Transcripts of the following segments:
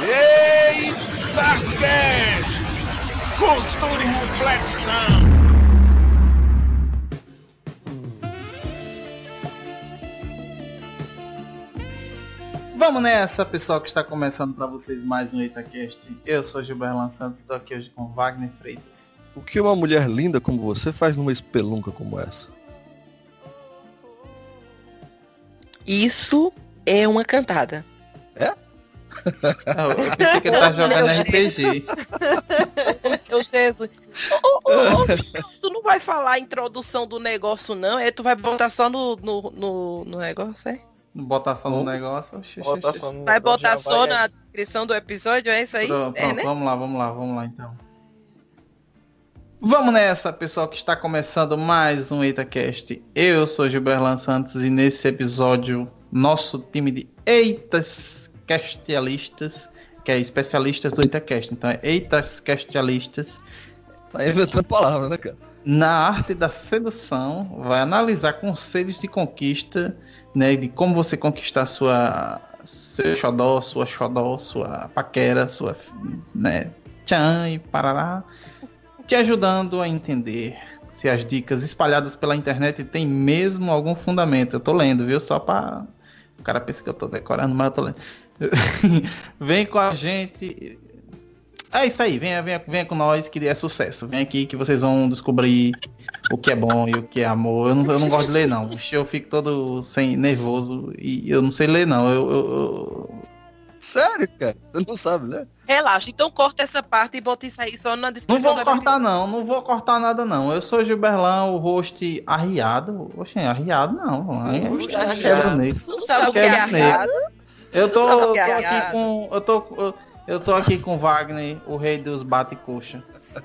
Eita! Cultura e reflexão! Vamos nessa, pessoal que está começando para vocês mais um EitaCast. Eu sou Gilberto Santos, estou aqui hoje com Wagner Freitas. O que uma mulher linda como você faz numa espelunca como essa? Isso é uma cantada. Ah, eu pensei que ele tá jogando RPG. Meu Jesus. Ô, ô, ô, filho, tu não vai falar a introdução do negócio, não? É, tu vai botar só no, no, no, no negócio, é? Botação do negócio. Oxi, oxi, Bota oxi. só no Vai negócio, botar só vai- na descrição do episódio, é isso aí? Pronto, é, pronto, né? vamos lá, vamos lá, vamos lá então. Vamos nessa, pessoal que está começando mais um EitaCast. Eu sou Gilberto Santos e nesse episódio, nosso time de Eitas Castialistas, que é especialistas do EitaCast, então é Eitas Castialistas, Tá inventando palavras, né, cara? na arte da sedução, vai analisar conselhos de conquista, né, de como você conquistar sua seu xodó, sua xodó, sua paquera, sua, né, tchan e parará, te ajudando a entender se as dicas espalhadas pela internet têm mesmo algum fundamento. Eu tô lendo, viu? Só pra... O cara pensa que eu tô decorando, mas eu tô lendo. Vem com a gente. É isso aí, venha, venha, venha com nós que é sucesso. Vem aqui que vocês vão descobrir o que é bom e o que é amor. Eu não, eu não gosto de ler, não. Eu fico todo sem nervoso e eu não sei ler, não. Eu, eu- eu- Sério, cara? Você não sabe, né? Relaxa, então corta essa parte e bota isso aí só na Não descrição vou do cortar, não. Não vou cortar nada, não. Eu sou Gilberlão, o host arriado. Oxe, arriado não. É é negro. arriado? Eu tô, Sabe o eu que é tô aqui arriado? com. Eu tô, eu, eu tô aqui com Wagner, o rei dos bate-coxa.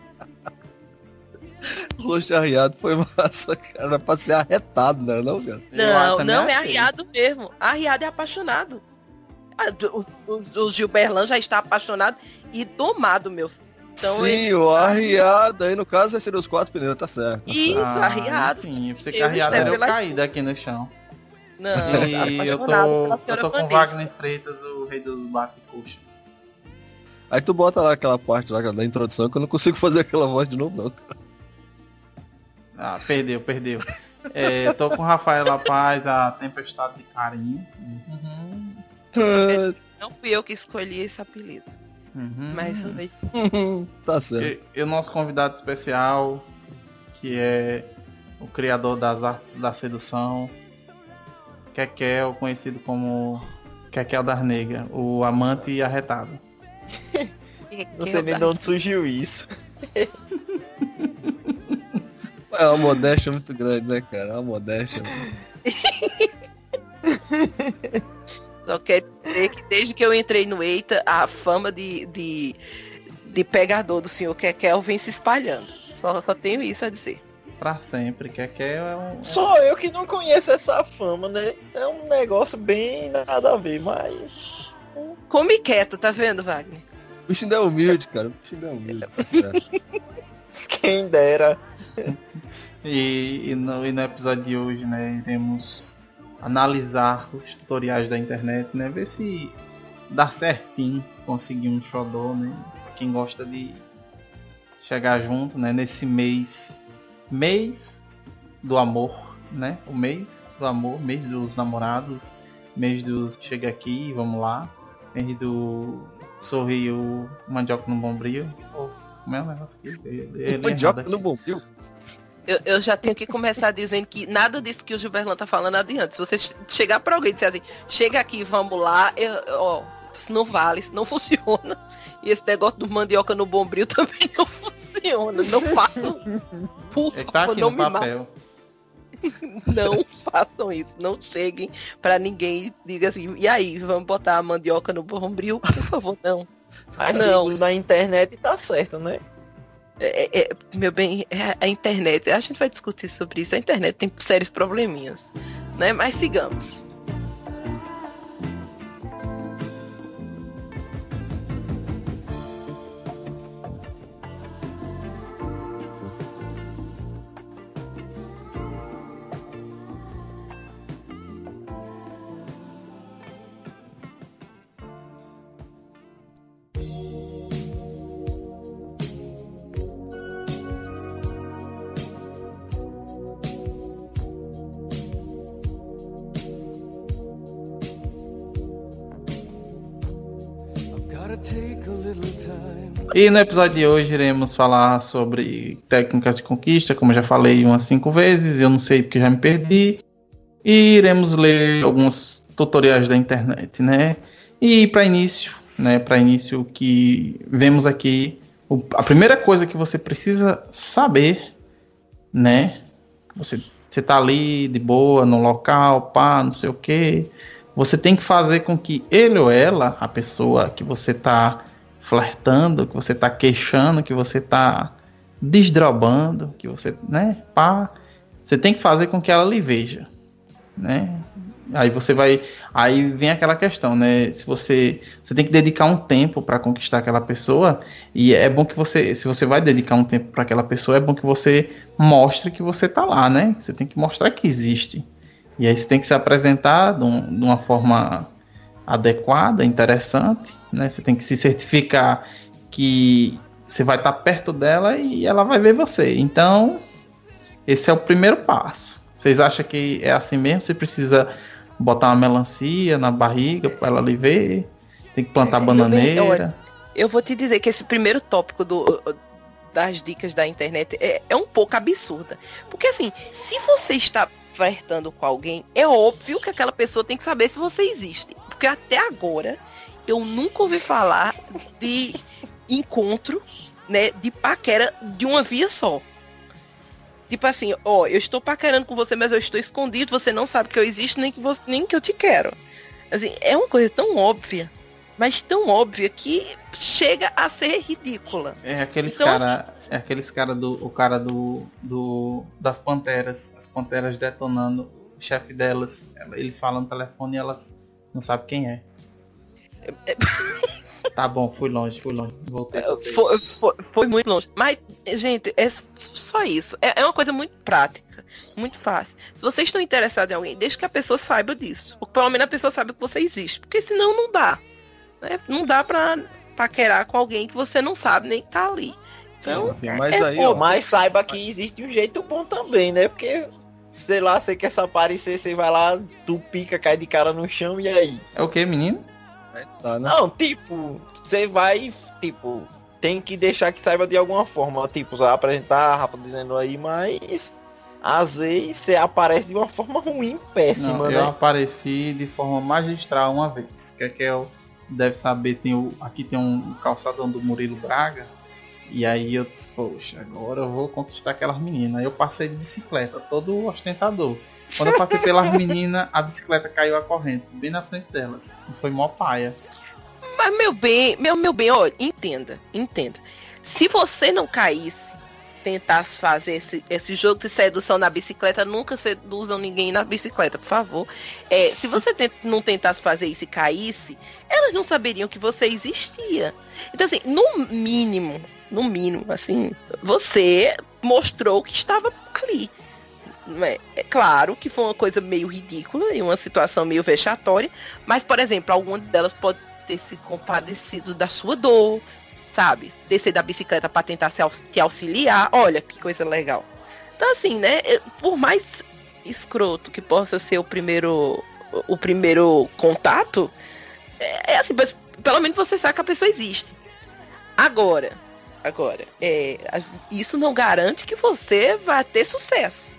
Roxo arriado foi massa, cara. Era pra ser arretado, né? Não, cara? Eu Não, não, é achei. arriado mesmo. Arriado é apaixonado. Ah, O, o, o Gilberlan já está apaixonado e domado, meu filho. Então, Sim, ele- o arriado. Aí no caso vai ser os quatro pneus, tá certo. Tá Isso, certo. arriado. Ah, Sim, eu pensei que Eu arriado estive era eu lá- caído aqui no chão. Não, E eu tô, eu tô com. Wagner Freitas, o rei dos bate-coxa. Aí tu bota lá aquela parte lá da introdução que eu não consigo fazer aquela voz de novo, não. cara. Ah, perdeu, perdeu. É, eu tô com Rafaela Paz, a Tempestade de Carinho. Uhum. Não fui eu que escolhi esse apelido. Uhum. Mas hoje. tá certo. E, e o nosso convidado especial, que é o criador das artes da sedução, Kekel, conhecido como Kekel das Negras, o amante arretado. Não sei nem de onde surgiu isso. É uma modéstia muito grande, né, cara? É uma modéstia. Só quer dizer que desde que eu entrei no Eita, a fama de, de, de pegador do senhor Kekel vem se espalhando. Só, só tenho isso a dizer. Pra sempre, Kekel é um... Sou eu que não conheço essa fama, né? É um negócio bem nada a ver, mas. Come quieto, tá vendo, Wagner? O bichinho é humilde, cara. O bichinho é humilde, tá certo. Quem dera. E, e no, e no episódio de hoje, né, iremos analisar os tutoriais da internet, né, ver se dá certinho conseguir um xodó, né, pra quem gosta de chegar junto, né, nesse mês, mês do amor, né, o mês do amor, mês dos namorados, mês dos chega aqui, vamos lá, mês do sorriu mandioca no bombril, ou como é o negócio aqui? Li Mandioca no bombril. Eu, eu já tenho que começar dizendo que nada disso que o Gilberlan tá falando adianta. Se você che- chegar pra alguém e disser assim, chega aqui, vamos lá, eu- ó, isso não vale, isso não funciona. E esse negócio do mandioca no bombril também não funciona. Não façam. Por tá favor, aqui não no me matem. papel. Não façam isso. Não cheguem pra ninguém e diga assim, e aí, vamos botar a mandioca no bombril? Por favor, não. Mas Não. na internet tá certo, né? É, é, meu bem, é a internet, a gente vai discutir sobre isso. A internet tem sérios probleminhas, né? Mas sigamos. E no episódio de hoje iremos falar sobre técnicas de conquista, como já falei umas cinco vezes, eu não sei porque já me perdi. E iremos ler alguns tutoriais da internet, né? E para início, né, para início que vemos aqui, o, a primeira coisa que você precisa saber, né? Você você tá ali de boa no local, pá, não sei o que. Você tem que fazer com que ele ou ela, a pessoa que você tá flertando, que você tá queixando, que você tá desdrobando, que você, né, pá, você tem que fazer com que ela lhe veja, né? Aí você vai, aí vem aquela questão, né? Se você, você tem que dedicar um tempo para conquistar aquela pessoa e é bom que você, se você vai dedicar um tempo para aquela pessoa, é bom que você mostre que você tá lá, né? Você tem que mostrar que existe. E aí você tem que se apresentar de, um, de uma forma adequada, interessante, né? Você tem que se certificar que você vai estar perto dela e ela vai ver você. Então, esse é o primeiro passo. Vocês acham que é assim mesmo? Você precisa botar uma melancia na barriga para ela lhe ver? Tem que plantar É, eu bananeira? bem- olha, Eu vou te dizer que esse primeiro tópico do, das dicas da internet é, é um pouco absurda. Porque assim, se você está flertando com alguém, é óbvio que aquela pessoa tem que saber se você existe. Porque até agora eu nunca ouvi falar de encontro, né, de paquera de uma via só. Tipo assim, ó, eu estou paquerando com você, mas eu estou escondido, você não sabe que eu existo, nem que, você, nem que eu te quero. Assim, é uma coisa tão óbvia, mas tão óbvia que chega a ser ridícula. É aqueles Então, cara, é aqueles cara do, o cara do, do das panteras, as panteras detonando o chefe delas. Ela- Ele fala no telefone e elas não sabem quem é. Tá bom, fui longe, fui longe. Voltei. voltei. Foi, foi, foi muito longe. Mas, gente, é só isso. É, é uma coisa muito prática, muito fácil. Se vocês estão interessados em alguém, deixe que a pessoa saiba disso. Ou pelo menos a pessoa saiba que você existe. Porque senão não dá. né? Não dá pra paquerar com alguém que você não sabe nem que tá ali. Então, Enfim, mas é aí, ó, Mas saiba que existe um jeito bom também, né? Porque, sei lá, você quer se aparecer, você vai lá, tu pica, cai de cara no chão e aí? É o que, menino? Tá, né? Não, tipo, você vai, tipo, tem que deixar que saiba de alguma forma. Tipo, você vai apresentar, Rafa dizendo aí, mas às vezes você aparece de uma forma ruim, péssima, Não, né? eu apareci de forma magistral uma vez. Que é que eu deve saber, tem o, aqui tem um calçadão do Murilo Braga. E aí eu disse, poxa, agora eu vou conquistar aquelas meninas. Aí eu passei de bicicleta, todo ostentador. Quando eu passei pelas meninas, a bicicleta caiu a corrente, bem na frente delas. Foi mó paia. Mas meu bem, meu, meu bem, olha, entenda, entenda. Se você não caísse, tentasse fazer esse, esse jogo de sedução na bicicleta, nunca seduzam ninguém na bicicleta, por favor. É, se você tent- não tentasse fazer isso e caísse, elas não saberiam que você existia. Então, assim, no mínimo, no mínimo, assim, você mostrou que estava ali. É, é claro que foi uma coisa meio ridícula e uma situação meio vexatória, mas, por exemplo, alguma delas pode ter se compadecido da sua dor, sabe? Descer da bicicleta para tentar se te auxiliar. Olha que coisa legal. Então, assim, né? Por mais escroto que possa ser o primeiro, o primeiro contato, é, é assim, mas pelo menos você sabe que a pessoa existe. Agora, agora, é, isso não garante que você vai ter sucesso.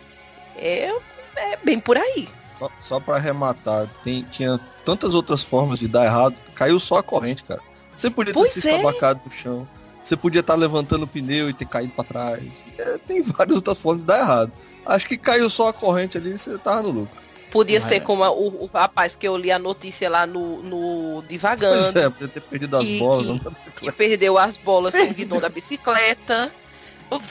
É, é bem por aí. Só, só pra arrematar, tem, tinha tantas outras formas de dar errado. Caiu só a corrente, cara. Você podia ter Pois se é. estabacado no chão. Você podia estar levantando o pneu e ter caído pra trás. É, tem várias outras formas de dar errado. Acho que caiu só a corrente ali e você tava no lucro. Podia Mas ser é. como a- o, o rapaz que eu li a notícia lá no, no Pois Divagando, é, podia ter perdido as que- bolas. que- não na que bicicleta. perdeu as bolas no guidão da bicicleta.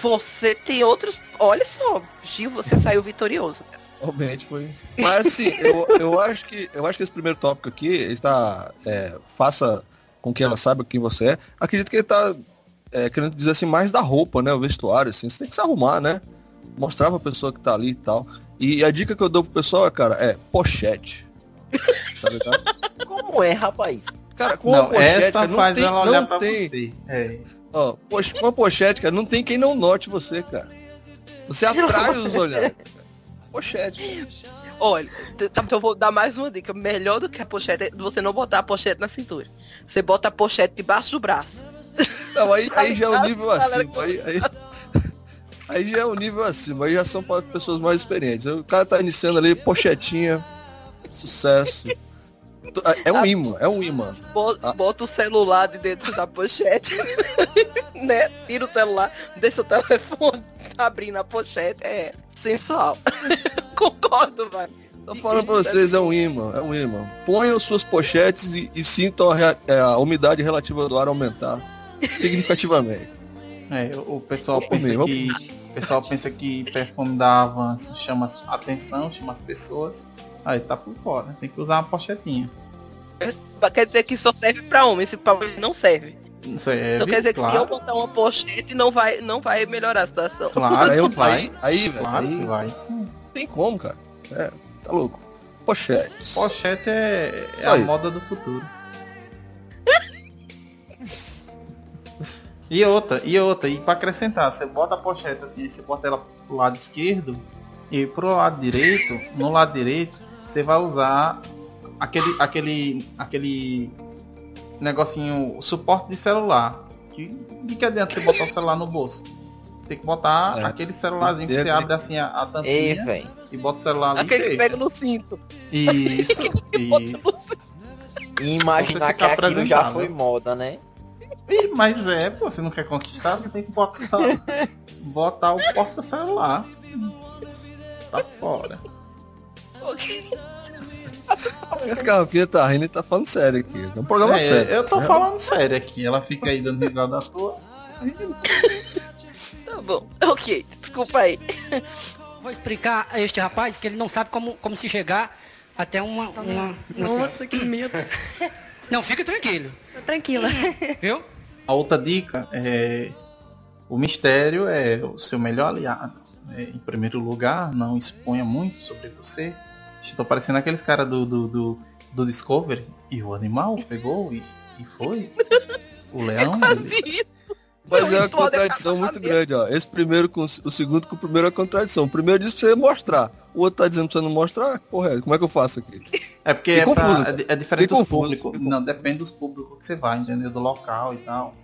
Você tem outros. Olha só, Gil, você saiu vitorioso. Realmente foi. Mas assim, eu, eu acho que eu acho que esse primeiro tópico aqui ele está é, faça com que ela saiba quem você é. Acredito que ele tá é, querendo dizer assim mais da roupa, né, o vestuário assim. Você tem que se arrumar, né? Mostrar pra pessoa que tá ali e tal. E a dica que eu dou pro pessoal, cara, é pochete. Tá ligado? Como é, rapaz? Cara, com uma não, pochete, essa cara, não faz tem, ela olhar não pra tem, você. É. ó, poxa, uma pochete, cara, não tem quem não note você, cara. Você atrai os olhares. cara. Pochete. Olha, tá, então eu vou dar mais uma dica. Melhor do que a pochete é você não botar a pochete na cintura. Você bota a pochete debaixo do braço. Não, aí, aí já é um nível Galera, acima. Aí, aí, aí já é um nível acima. Aí já são para pessoas mais experientes. O cara tá iniciando ali, pochetinha, sucesso. É um imã, é um imã. Bo- Ah. Bota o celular de dentro da pochete. né? Tira o celular, deixa o telefone abrindo a pochete. É sensual. Concordo, vai. Tô falando pra vocês, é um imã, é um imã. Ponham suas pochetes e, e sintam a, é, a umidade relativa do ar aumentar significativamente. É, o pessoal pensa que o pessoal pensa que perfume dá avanço, chama a atenção, chama as pessoas. Aí tá por fora, tem que usar uma pochetinha. Quer dizer que só serve pra homem, esse pra mulher não serve. Isso aí é então quer dizer que se eu claro, botar uma pochete não vai, não vai melhorar a situação. claro Aí, eu- vai, aí, aí, velho, claro aí que vai. tem como, cara. É, tá louco. Pochetes. Pochete é, é a moda do futuro. E outra, e outra, e pra acrescentar, você bota a pochete assim, você bota ela pro lado esquerdo e pro lado direito, no lado direito, você vai usar aquele aquele aquele negocinho, o suporte de celular. Que de que adianta você botar o celular no bolso? Tem que botar É. aquele celularzinho que você abre assim a, a Ei, tampinha velho. e bota o celular ali. e Aquele que pega no cinto. Isso, isso. E imaginar que aquilo já foi moda, né? Mas é, pô, você não quer conquistar, você tem que botar, botar o porta-celular. Tá fora. A garrafinha tá rindo e tá falando sério aqui. É um programa É, sério. eu tô É. falando sério aqui. Ela fica aí dando risada à toa. Tá bom. Ok, desculpa aí. Vou explicar a este rapaz que ele não sabe como, como se chegar até uma. uma, uma Nossa, que medo. Não, fica tranquilo, Tô tranquila. viu? A outra dica é. O mistério é o seu melhor aliado. É, em primeiro lugar, não exponha muito sobre você. Estou parecendo aqueles caras do, do, do, do Discovery. E o animal pegou e, e foi. O leão. ele- Quase isso. Mas é uma a contradição muito grande, ó. Esse primeiro com o segundo com o primeiro é contradição. O primeiro diz pra você mostrar. O outro tá dizendo pra você não mostrar. Porra, é, como é que eu faço aqui? É porque é, pra- confuso, é di- é diferente dos públicos. Não, depende dos públicos que você vai, entendeu? Do local e tal.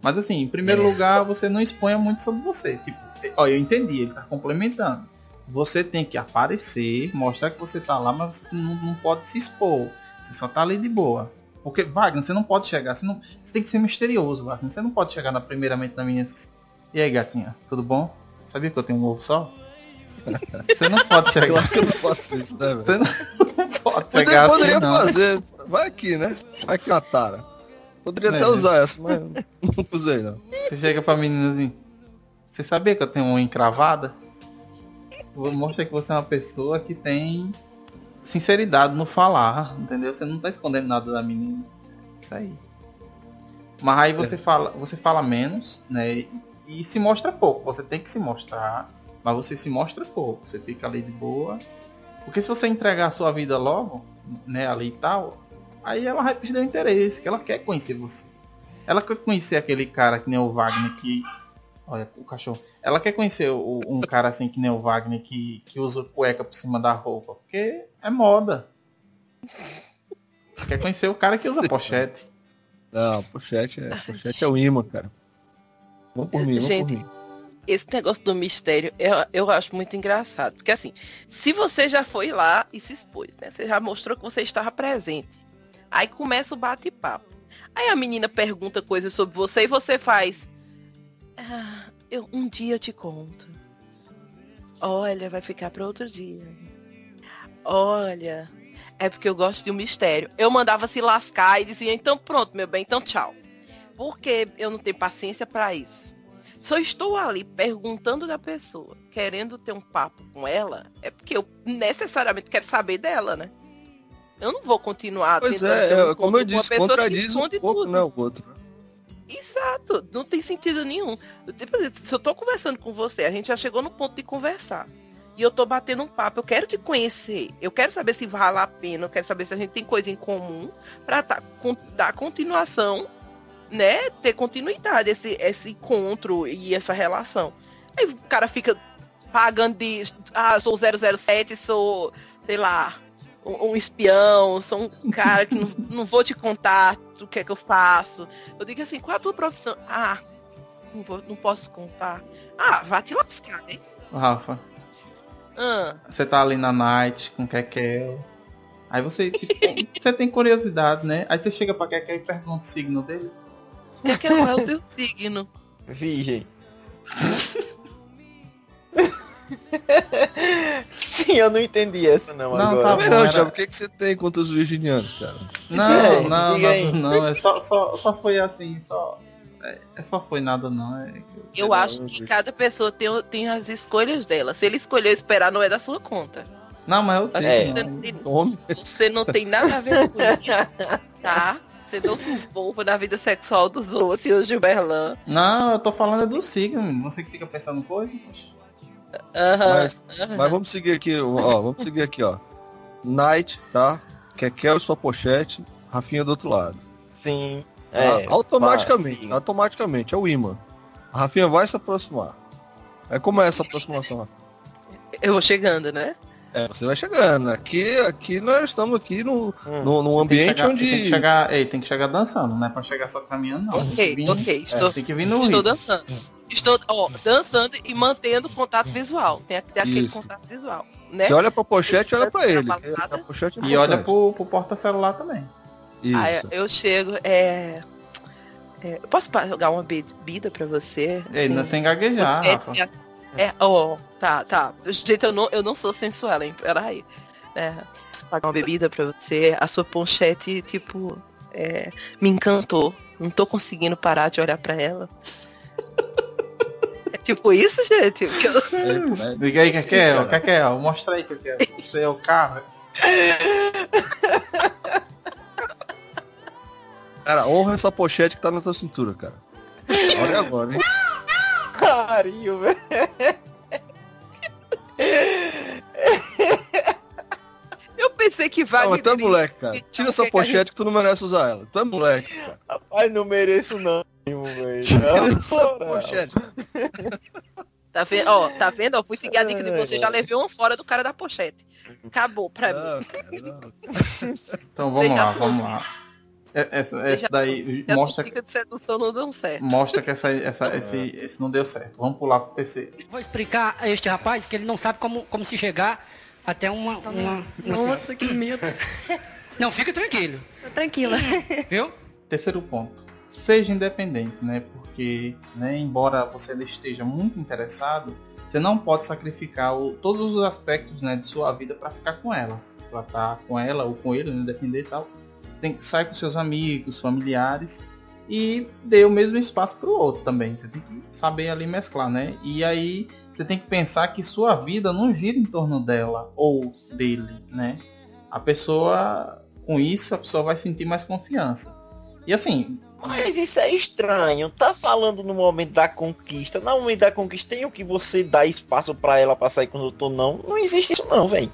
Mas assim, em primeiro lugar, você não exponha muito sobre você. Tipo, ó, eu entendi, ele tá complementando. Você tem que aparecer, mostrar que você tá lá, mas você não, não pode se expor. Você só tá ali de boa. Porque, Wagner, você não pode chegar, você, não, você tem que ser misterioso, Wagner. Você não pode chegar na primeiramente na minha. E aí, gatinha, tudo bom? Sabia que eu tenho um ovo só? Você não pode chegar. Claro que eu não faço isso, né, velho? Você não pode Poderia, chegar assim, poderia não. fazer. Vai aqui, né? Vai aqui uma tara. Poderia até É. usar essa, mas não usei não. Você chega pra menina assim, você sabia que eu tenho uma encravada? Vou mostrar que você é uma pessoa que tem sinceridade no falar, entendeu? Você não tá escondendo nada da menina. Isso aí. Mas aí você fala, você fala menos, né? E, e se mostra pouco. Você tem que se mostrar, mas você se mostra pouco. Você fica ali de boa. Porque se você entregar a sua vida logo, né, ali e tal, aí ela vai perder o interesse, que ela quer conhecer você. Ela quer conhecer aquele cara que nem o Wagner que. Olha, o cachorro. Ela quer conhecer o- um cara assim que nem o Wagner que, que usa cueca por cima da roupa. Porque é moda. Quer conhecer o cara que usa Sim. pochete. Não, pochete é, pochete é o imã, cara. Vamos por mim, vamos Gente, por mim. Esse negócio do mistério, eu, eu acho muito engraçado. Porque assim, se você já foi lá e se expôs, né? Você já mostrou que você estava presente. Aí começa o bate-papo. Aí a menina pergunta coisas sobre você e você faz. "Ah, eu um dia te conto. Olha, vai ficar para outro dia. Olha, é porque eu gosto de um mistério. Eu mandava se lascar e dizia, então pronto, meu bem, então tchau. Porque eu não tenho paciência para isso. Se eu estou ali perguntando da pessoa, querendo ter um papo com ela, é porque eu necessariamente quero saber dela, né? Eu não vou continuar Pois é, é, como eu disse, pessoa que contradiz um esconde pouco, tudo. né, o outro. Exato, não tem sentido nenhum. Tipo, se eu tô conversando com você, a gente já chegou no ponto de conversar. E eu tô batendo um papo, eu quero te conhecer. Eu quero saber se vale a pena, eu quero saber se a gente tem coisa em comum pra tá, dar continuação, né? Ter continuidade esse, esse encontro e essa relação. Aí o cara fica pagando de. Ah, sou 007, sou sei lá, um, um espião, sou um cara que não, não vou te contar o que é que eu faço. Eu digo assim, qual é a tua profissão? Ah, não, vou, não posso contar. Ah, vá te lascar, né? Ô, Rafa, Ah, você tá ali na night com o Kekel. Aí você, tipo, você tem curiosidade, né? Aí você chega pra Kekel e pergunta o signo dele. é, que é o teu signo? Virgem. Sim, eu não entendi essa não, Não, agora. tá bom, não, era- o que, que você tem contra os virginianos, cara? Não, É, não, diga aí. não, não, é só, só, só foi assim, só. É, é só foi nada não. É Eu acho que cada pessoa tem, tem as escolhas dela. Se ele escolheu esperar, não é da sua conta. Não, mas eu sei. É. Você não. tem-. Você não tem nada a ver com isso, tá? Você não se envolva na vida sexual dos outros, senhor Gilberlan. Não, eu tô falando é do signo, menino. Você que fica pensando coisa. Mas, mas vamos seguir aqui, ó. Vamos seguir aqui, ó. Night, tá? Kekel e sua pochete, Rafinha do outro lado. Sim. Tá? É, automaticamente, sim. automaticamente, é o imã. A Rafinha vai se aproximar. Aí como é essa aproximação, Rafinha? Eu vou chegando, né? É, você vai chegando. Aqui, aqui nós estamos aqui no, Hum. no, num Tem que ambiente chegar, onde. Tem que chegar, ei, tem que chegar dançando, não é pra chegar só caminhando, não. Tem que Ok, vir- ok. Estou, tem que vir no estou ritmo. dançando. Estou ó, dançando e mantendo contato visual. Tem que ter aquele Isso. contato visual. Né? Você olha pra pochete, olha pra ele. A pochete é E olha pro, pro porta-celular também. Aí Isso. eu chego, é. é, eu posso pagar uma bebida pra você? Assim, não sem gaguejar, É, Rafa. É, é, ó, tá, tá. Do jeito eu não, eu não sou sensual, hein? Peraí. É, posso pagar uma bebida pra você? A sua ponchete, tipo, é, me encantou. Não tô conseguindo parar de olhar pra ela. É tipo isso, gente? Que eu- É, né? Diga aí, cara. Kekel, mostra aí, Kekel. Você é o cara. Cara, honra essa pochete que tá na tua cintura, cara. Olha agora, hein? Carinho, velho. Eu pensei que Não, Wagner. mas tu é moleque, cara. Tira essa que que pochete que tu não merece usar ela. Tu é moleque, cara. Rapaz, não mereço não, velho. Tira Não, essa não. pochete. Tá vendo? Ó, tá vendo? Eu fui seguir a dica de você, já levei uma fora do cara da pochete. Acabou pra mim. Não, cara, não. Então vamos Deixa lá, vamos lá. É- Essa, essa daí mostra, de sedução não dão certo. mostra que essa, essa, esse, esse não deu certo. Vamos pular pro terceiro. Vou explicar a este rapaz que ele não sabe como, como se chegar até uma. uma, uma Nossa, que medo. Não, fica tranquilo, Tô tranquila. viu? Terceiro ponto. Seja independente, né? Porque, né, embora você ainda esteja muito interessado, você não pode sacrificar o- todos os aspectos né, de sua vida para ficar com ela. Pra estar com ela ou com ele, né, depender e tal. Você tem que sair com seus amigos, familiares e dê o mesmo espaço para o outro também. Você tem que saber ali mesclar, né? E aí você tem que pensar que sua vida não gira em torno dela ou dele, né? A pessoa, com isso, a pessoa vai sentir mais confiança. E assim, Mas isso é estranho. Tá falando no momento da conquista. No momento da conquista tem o que você dá espaço pra ela pra sair com o doutor, não. Não existe isso não, velho.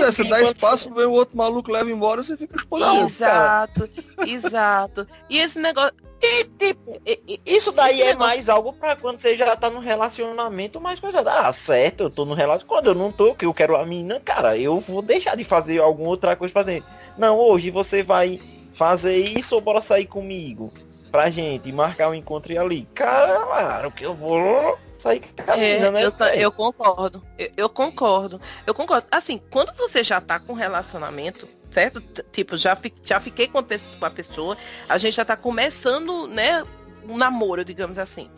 É, você dá espaço, vem o outro maluco, leva embora, você fica espolhado. Exato, exato. E esse negócio. E, tipo, isso daí Esse é negócio- mais algo pra quando você já tá no relacionamento, mais coisa. Ah, certo, eu tô no relacionamento. Quando eu não tô, que eu quero a menina, cara, eu vou deixar de fazer alguma outra coisa pra dentro. Não, hoje você vai fazer isso ou bora sair comigo? Pra gente marcar um encontro ali. Cara, claro que eu vou sair com a É, né? eu, velho? eu concordo. Eu, eu concordo. Eu concordo. Assim, quando você já tá com relacionamento, certo? Tipo, já, já fiquei com a, pessoa, com a pessoa, a gente já tá começando, né, um namoro, digamos assim.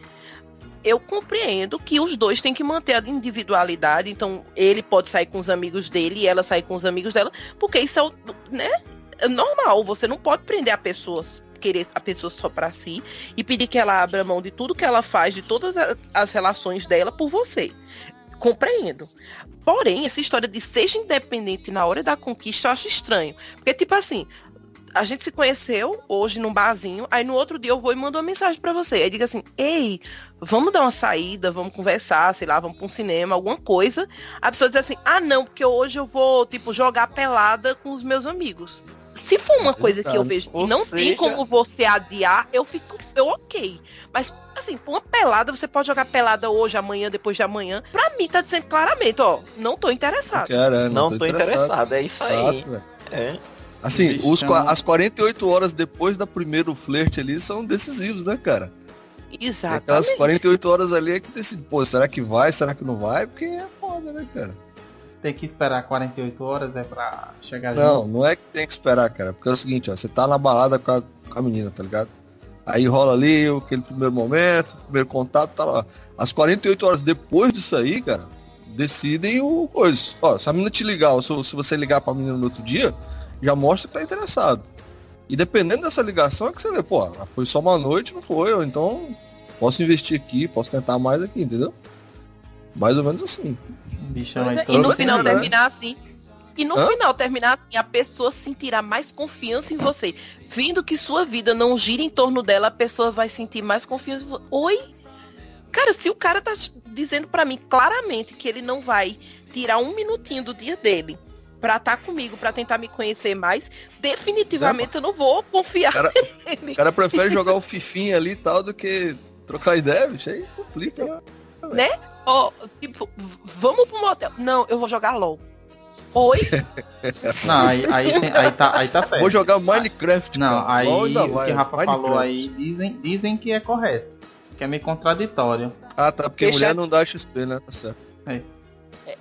Eu compreendo que os dois têm que manter a individualidade, então ele pode sair com os amigos dele e ela sair com os amigos dela, porque isso é, o- né, é normal, você não pode prender a pessoa, querer a pessoa só pra si e pedir que ela abra mão de tudo que ela faz, de todas as, as relações dela por você. Compreendo. Porém, essa história de seja independente na hora da conquista eu acho estranho. Porque, tipo assim, a gente se conheceu hoje num barzinho, aí no outro dia eu vou e mando uma mensagem pra você. Aí diga assim, ei, vamos dar uma saída, vamos conversar, sei lá, vamos pra um cinema, alguma coisa. A pessoa diz assim, ah não, porque hoje eu vou, tipo, jogar pelada com os meus amigos. Se for uma coisa que eu vejo Ou e não tem seja- como você adiar, eu fico, eu ok. Mas, assim, pra uma pelada, você pode jogar pelada hoje, amanhã, depois de amanhã. Pra mim, tá dizendo claramente, ó, não tô interessado. Quero, é, Não, tô interessado. É isso aí. Exato. É. Assim, os, as 48 horas depois da primeiro flerte ali são decisivos, né, cara? E Aquelas Exatamente. 48 horas ali é que decide, pô, será que vai, será que não vai? Porque é foda, né, cara? Tem que esperar 48 horas é pra chegar Não, junto. não é que tem que esperar, cara. Porque é o seguinte, ó, você tá na balada com a, com a menina, tá ligado? Aí rola ali aquele primeiro momento, primeiro contato, tá lá. As 48 horas depois disso aí, cara, decidem o coisa. Ó, se a menina te ligar, ou se, se você ligar pra menina no outro dia, já mostra que tá interessado. E dependendo dessa ligação é que você vê, pô, foi só uma noite, não foi, ou então posso investir aqui, posso tentar mais aqui, entendeu? Mais ou menos assim. Bichão é, e no final né? terminar assim. E no Hã? final terminar assim, a pessoa sentirá mais confiança em você. Vindo que sua vida não gira em torno dela, a pessoa vai sentir mais confiança em você. Oi? Cara, se o cara tá dizendo pra mim claramente que ele não vai tirar um minutinho do dia dele pra estar comigo, pra tentar me conhecer mais, definitivamente eu não vou confiar Cara- nele. O cara prefere jogar o fifinha ali e tal do que trocar ideia, bicho, aí complica, né? Ó, tipo, vamos pro motel. Não, eu vou jogar LOL. Oi? Não, aí, aí, tem- aí tá, aí tá certo. Vou jogar Minecraft, Não, cara. aí o vai, que o Rafa Minecraft. falou aí, dizem, dizem que é correto. Que é meio contraditório. Ah, tá, porque Deixa- mulher não dá XP, né? Tá certo.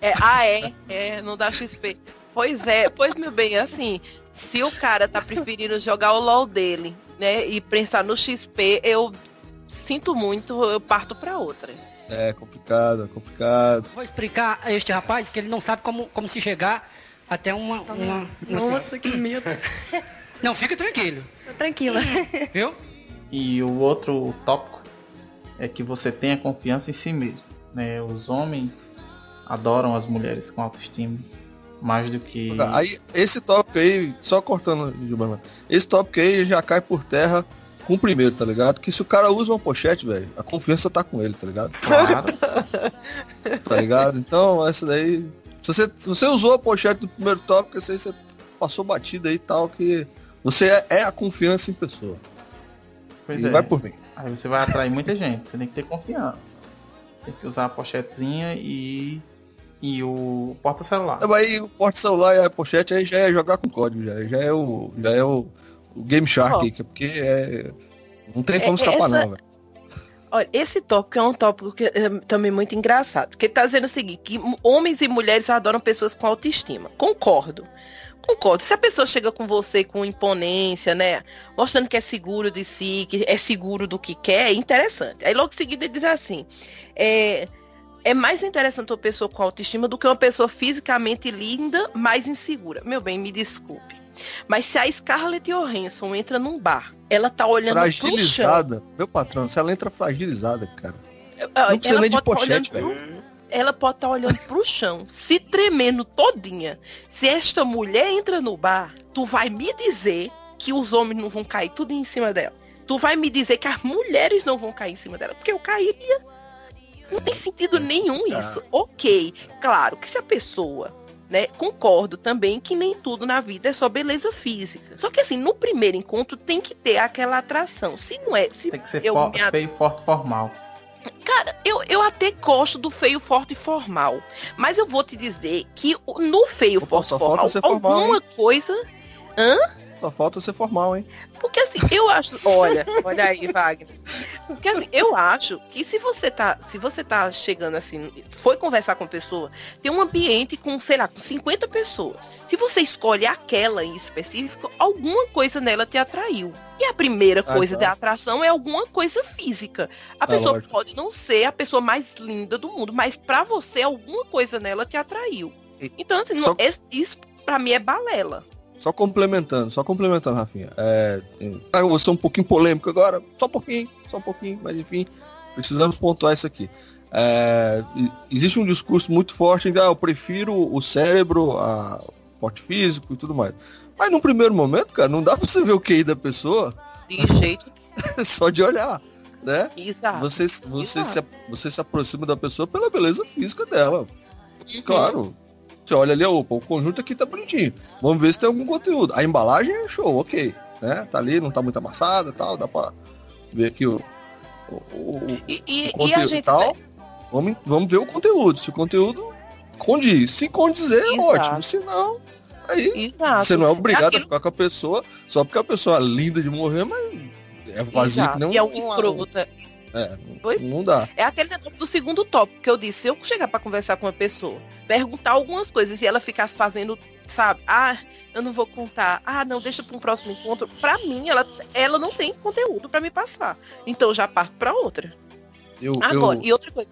É, ah, é, é, não dá XP. Pois é, pois meu bem, assim, se o cara tá preferindo jogar o LOL dele, né, e pensar no XP, eu sinto muito, eu parto pra outra. É complicado, é complicado. Vou explicar a este rapaz que ele não sabe como, como se chegar até uma. uma, uma Nossa, que medo. Não, fica tranquilo, Tranquila. viu? E o outro tópico é que você tenha confiança em si mesmo. Né? Os homens adoram as mulheres com autoestima mais do que. Aí, esse tópico aí, só cortando, Gilberto, esse tópico aí já cai por terra com o primeiro, tá ligado? Que se o cara usa uma pochete, velho, a confiança tá com ele, tá ligado? Claro. Tá ligado? Então, essa daí. Se você, se você usou a pochete do primeiro tópico, esse aí você passou batida aí e tal, que você é, é a confiança em pessoa. Pois e é. vai por mim. Aí você vai atrair muita gente. Você tem que ter confiança. Tem que usar a pochetezinha e. E o porta-celular. É, mas aí o porta-celular e a pochete aí já é jogar com código, já, já é o. Já é o, o Game Shark, é porque é. Não tem É- como escapar, essa- não, velho. Olha, esse tópico é um tópico que é também muito engraçado. Porque tá dizendo o seguinte, que homens e mulheres adoram pessoas com autoestima. Concordo. Concordo. Se a pessoa chega com você com imponência, né? Mostrando que é seguro de si, que é seguro do que quer, é interessante. Aí logo em seguida ele diz assim, é, é mais interessante uma pessoa com autoestima do que uma pessoa fisicamente linda, mais insegura. Meu bem, me desculpe. Mas se a Scarlett Johansson entra num bar, ela tá olhando pro chão. Fragilizada. Meu patrão, se ela entra fragilizada, cara. Ah, Não precisa ela nem de tá pochete, pro- Ela pode estar olhando pro chão, se tremendo todinha. Se esta mulher entra no bar, tu vai me dizer que os homens não vão cair tudo em cima dela. Tu vai me dizer que as mulheres não vão cair em cima dela, porque eu cairia. Não tem sentido nenhum isso. Ok, claro que se a pessoa, né, concordo também que nem tudo na vida é só beleza física. Só que assim, no primeiro encontro tem que ter aquela atração. Se não é, se Tem que ser eu fo- me a- feio, forte, formal. Cara, eu, eu até gosto do feio, forte e formal. Mas eu vou te dizer que no feio, Só forte formal, formal, alguma coisa. Só falta ser formal, hein? Porque assim, eu acho. Olha, olha aí, Wagner. Porque assim, eu acho que se você tá. Se você tá chegando assim, foi conversar com a pessoa, tem um ambiente com, sei lá, com 50 pessoas. Se você escolhe aquela em específico, alguma coisa nela te atraiu. E a primeira Ah, coisa tá. da atração é alguma coisa física. A É pessoa lógico. pode não ser a pessoa mais linda do mundo, mas pra você alguma coisa nela te atraiu. E- Então, assim, só- não- isso pra mim é balela. Só complementando, só complementando, Rafinha. É, eu vou ser um pouquinho polêmico agora, só um pouquinho, só um pouquinho, mas enfim, precisamos pontuar isso aqui. É, existe um discurso muito forte de ah, eu prefiro o cérebro, a, porte físico e tudo mais. Mas no primeiro momento, cara, não dá pra você ver o QI da pessoa De jeito só de olhar, né? exato. Você, você, Exato. se, você se aproxima da pessoa pela beleza física dela. Uhum. Claro. Você olha ali, opa, o conjunto aqui tá bonitinho. Vamos ver se tem algum conteúdo. A embalagem é show, ok. Né? Tá ali, não tá muito amassada tal. Dá pra ver aqui o, o, o- E, e, o a conteúdo e gente. tal. Vamos, vamos ver o conteúdo. Se o conteúdo condiz. Se condizer, é Exato. ótimo. Se não, aí Exato. você não é obrigado Aquilo- a ficar com a pessoa só porque a pessoa é linda de morrer, mas é vazio Exato. que não E é um escrota. É, Oi? não dá. É aquele negócio do segundo tópico que eu disse. Se eu chegar pra conversar com uma pessoa, perguntar algumas coisas e ela ficasse fazendo, sabe? Ah, eu não vou contar. Ah, não, deixa pra um próximo encontro. Pra mim, ela, ela não tem conteúdo pra me passar. Então eu já parto pra outra. Eu, Agora, eu, e outra coisa.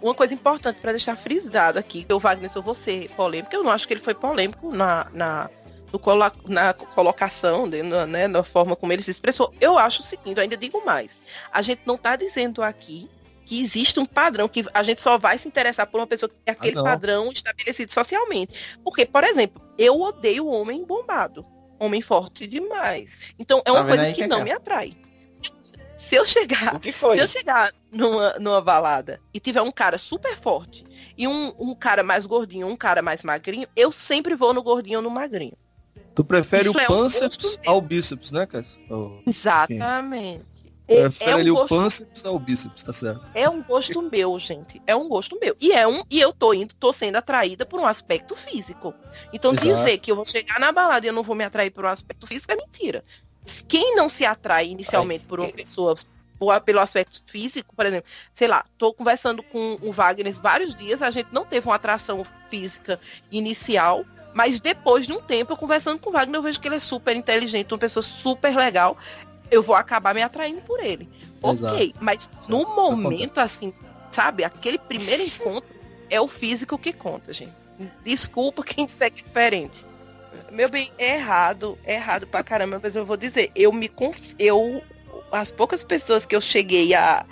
Uma coisa importante pra deixar frisado aqui, que o Wagner, se eu vou ser polêmico, eu não acho que ele foi polêmico na, na, no colo- na colocação, de- na, né, na forma como ele se expressou. Eu acho o seguinte, eu ainda digo mais. A gente não tá dizendo aqui que existe um padrão, que a gente só vai se interessar por uma pessoa que tem aquele não. padrão estabelecido socialmente. Porque, por exemplo, eu odeio homem bombado. Homem forte demais. Então é Tá uma vendo coisa aí, que não Cacá? me atrai. Se eu chegar que se eu chegar numa, numa balada e tiver um cara super forte e um, um cara mais gordinho, um cara mais magrinho, eu sempre vou no gordinho ou no magrinho. Tu prefere isso o é um pânceps gosto ao bíceps, né, cara? Exatamente. É, Prefere é um o gosto, pânceps ao bíceps, tá certo? é um gosto meu, gente. É um gosto meu. E é um e eu tô indo, tô sendo atraída por um aspecto físico. Então Exato. dizer que eu vou chegar na balada e eu não vou me atrair por um aspecto físico é mentira. Quem não se atrai inicialmente por uma pessoa pelo aspecto físico, por exemplo, sei lá, tô conversando com o Wagner vários dias, a gente não teve uma atração física inicial, mas depois de um tempo, eu conversando com o Wagner, eu vejo que ele é super inteligente, uma pessoa super legal, eu vou acabar me atraindo por ele. Exato. Ok, mas no momento, assim, sabe, aquele primeiro encontro é o físico que conta, gente. Desculpa quem disser que é diferente. Meu bem, é errado, é errado pra caramba, mas eu vou dizer, eu me conf... eu as poucas pessoas que eu cheguei a,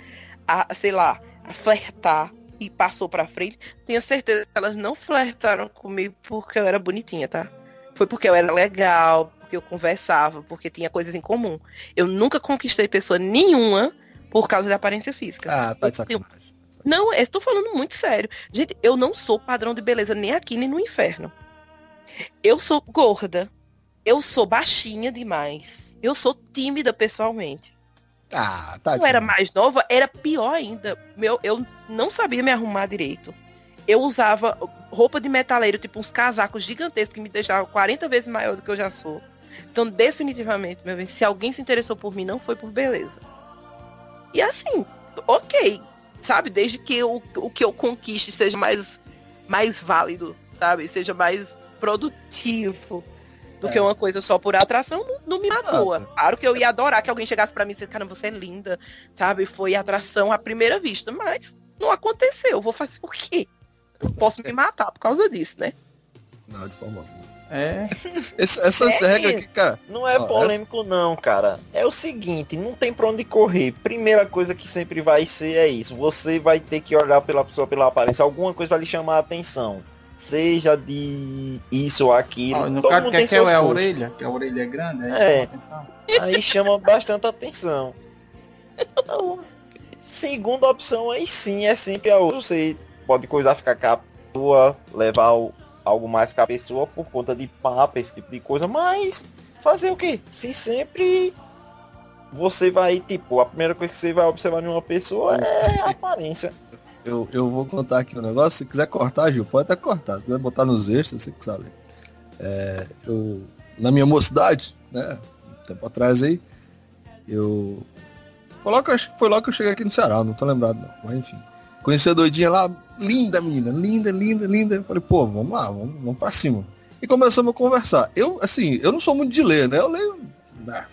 a sei lá, a flertar e passou pra frente, tenho certeza que elas não flertaram comigo porque eu era bonitinha, tá? Foi porque eu era legal, porque eu conversava, porque tinha coisas em comum. Eu nunca conquistei pessoa nenhuma por causa da aparência física. Ah, tá de tenho- sacanagem. não, estou falando muito sério. Gente, eu não sou padrão de beleza nem aqui nem no inferno. Eu sou gorda. Eu sou baixinha demais. Eu sou tímida pessoalmente. Ah, tá eu era mais nova, era pior ainda. Meu, eu não sabia me arrumar direito. Eu usava roupa de metaleiro, tipo uns casacos gigantescos que me deixavam 40 vezes maior do que eu já sou. Então, definitivamente, meu bem, se alguém se interessou por mim, não foi por beleza. E assim, ok, sabe? Desde que o, o que eu conquiste seja mais, mais válido, sabe? Seja mais produtivo do que uma coisa só por atração, não, não me magoa. Exato. Claro que eu ia adorar que alguém chegasse pra mim e dissesse, cara, você é linda, sabe? Foi atração à primeira vista, mas não aconteceu. Vou fazer o quê? Não posso me matar por causa disso, né? Não, de forma alguma. É, essas É. regras aqui, cara. Não é Ó, polêmico não, cara. É o seguinte, não tem pra onde correr. Primeira coisa que sempre vai ser é isso. Você vai ter que olhar pela pessoa pela aparência. Alguma coisa vai lhe chamar a atenção. Seja de isso ou aquilo. ó, no Todo caso mundo que quer é a orelha, que a orelha é grande, aí É. chama. Aí chama bastante atenção. Então, segunda opção aí sim é sempre a outra. Você pode coisar ficar com a pessoa, levar algo mais com a pessoa por conta de papo, esse tipo de coisa, mas fazer o quê? Se sempre você vai, tipo, a primeira coisa que você vai observar em uma pessoa é a aparência. Eu, eu vou contar aqui um negócio. Se quiser cortar, Gil, pode até cortar. Se quiser botar nos extras, você que sabe. É, eu, na minha mocidade, né? Um tempo atrás aí, eu. Foi logo, foi logo que eu cheguei aqui no Ceará, não tô lembrado não. Mas enfim. Conheci a doidinha lá, linda menina, linda, linda, linda. Eu falei, pô, vamos lá, vamos, vamos pra cima. E começamos a conversar. Eu, assim, eu não sou muito de ler, né? Eu leio. né,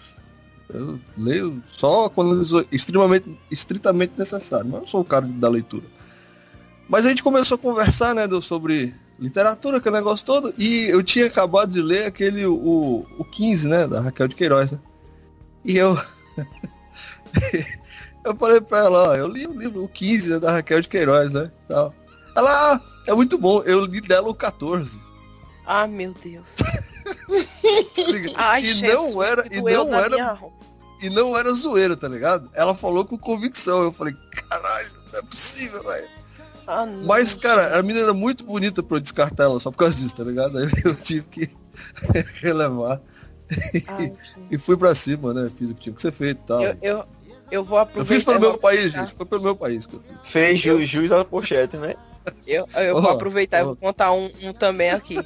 Eu leio só quando extremamente, estritamente necessário, mas eu sou o cara da leitura. Mas a gente começou a conversar, né, do- sobre literatura, aquele negócio todo, e eu tinha acabado de ler aquele, o, o 15, né, da Raquel de Queiroz, né? E eu. eu falei pra ela, ó, eu li o livro, o 15, né, da Raquel de Queiroz, né? Tal. Ela, ah, é muito bom, eu li dela o 14. Ah, meu Deus. Ai, e não era, e não era, minha e não era zoeira, tá ligado? Ela falou com convicção. Eu falei, caralho, não é possível, velho. Ah, Mas, cara, a menina era muito bonita pra eu descartar ela só por causa disso, tá ligado? Aí eu tive que relevar. Ai, gente. E fui pra cima, né? Fiz o que tinha que ser feito e tal. eu, eu, eu vou Eu aproveitar. fiz pelo e meu país, gente. Foi pelo meu país que eu fiz. Fez ju, jus à pochete, né? Eu, eu vou aproveitar e vou contar um, um também aqui.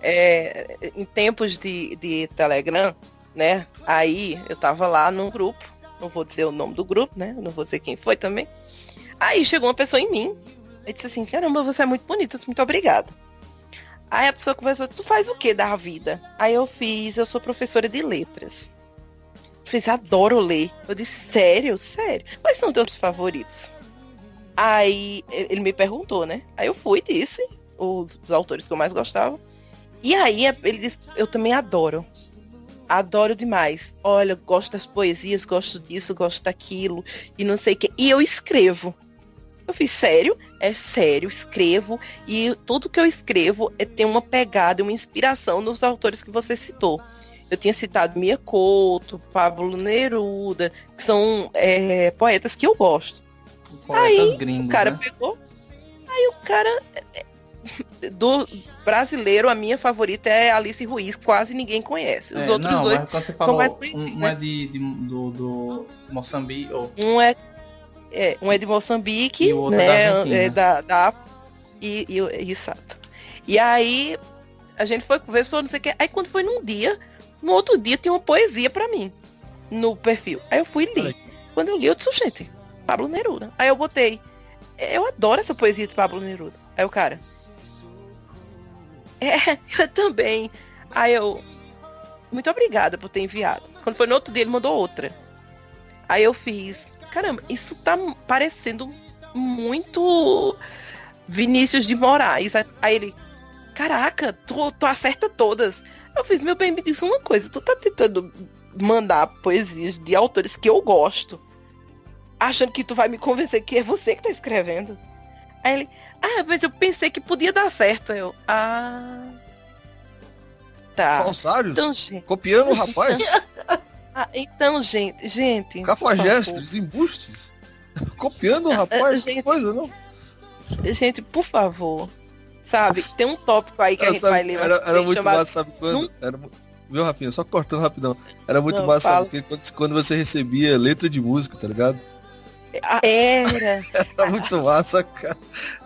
É, em tempos de, de Telegram, né? Aí eu tava lá num grupo, não vou dizer o nome do grupo, né? Não vou dizer quem foi também. Aí chegou uma pessoa em mim e disse assim, caramba, você é muito bonito, muito obrigada. Aí a pessoa conversou, tu faz o que da vida? Aí eu fiz, eu sou professora de letras. Fiz, adoro ler. Eu disse, sério? Sério? Quais são teus favoritos? Aí ele ele me perguntou, né? Aí eu fui disse os, os autores que eu mais gostava. E aí ele disse, eu também adoro. Adoro demais. Olha, gosto das poesias, gosto disso, gosto daquilo, e não sei o que. E eu escrevo. Eu fiz, sério? É sério, escrevo. E tudo que eu escrevo é, tem uma pegada, uma inspiração nos autores que você citou. Eu tinha citado Mia Couto, Pablo Neruda, que são é, poetas que eu gosto. Poetas gringos, O cara né? pegou. Aí o cara. Do brasileiro, a minha favorita é Alice Ruiz, quase ninguém conhece. Os É, outros não, dois. mas quando você falou, mais um, conhecidos, um né? é de, de- do, do Moçambique, ou Um é, é, um é de Moçambique, E é né? da é da, da e, e, exato. E aí a gente foi conversou, não sei o que. Aí quando foi num dia, no outro dia tinha uma poesia pra mim no perfil. Aí eu fui e li. Quando eu li, eu disse, gente, Pablo Neruda. Aí eu botei. Eu adoro essa poesia de Pablo Neruda. Aí o cara. É, eu também. Aí eu. Muito obrigada por ter enviado. Quando foi no outro dia, ele mandou outra. Aí eu fiz. Caramba, isso tá parecendo muito Vinícius de Moraes. Aí ele. Caraca, tu, tu acerta todas. Eu fiz, meu bem, me diz uma coisa. Tu tá tentando mandar poesias de autores que eu gosto. Achando que tu vai me convencer que é você que tá escrevendo. Aí ele, ah, mas eu pensei que podia dar certo. Aí Eu, ah. Tá. Falsários? Então, gente. Copiando o rapaz? Ah, então, gente, gente. Cafajestes, embustes? Copiando o rapaz? Que gente. coisa, não? Gente, por favor. Sabe, tem um tópico aí que a Era, gente sabe, vai ler. era, era muito chamado... massa, sabe quando? Era, viu, Rafinha? Só cortando rapidão. Era muito Não, massa, fala. sabe? Porque quando, quando você recebia letra de música, tá ligado? Ah, Era. Era muito massa, cara.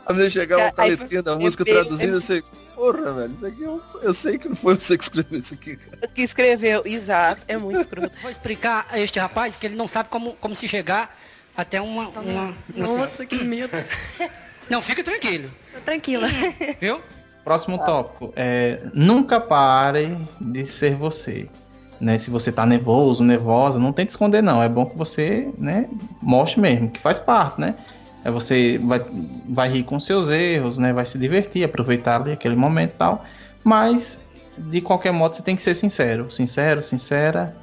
A menina chegava com a Aí, letrinha da música traduzida, você... Porra, velho, isso aqui eu, eu sei que não foi você que escreveu isso aqui, cara. que escreveu, exato, é muito escroto. Vou explicar a este rapaz que ele não sabe como, como se chegar até uma. uma, uma Nossa, que medo. Não, fica tranquilo, Tô tranquila. viu? Próximo tópico é nunca pare de ser você. Né? Se você tá nervoso, nervosa, não tente esconder não. É bom que você, né, mostre mesmo, que faz parte, né? É você vai, vai rir com seus erros, né? Vai se divertir, aproveitar ali aquele momento e tal. Mas de qualquer modo você tem que ser sincero, sincero, sincera.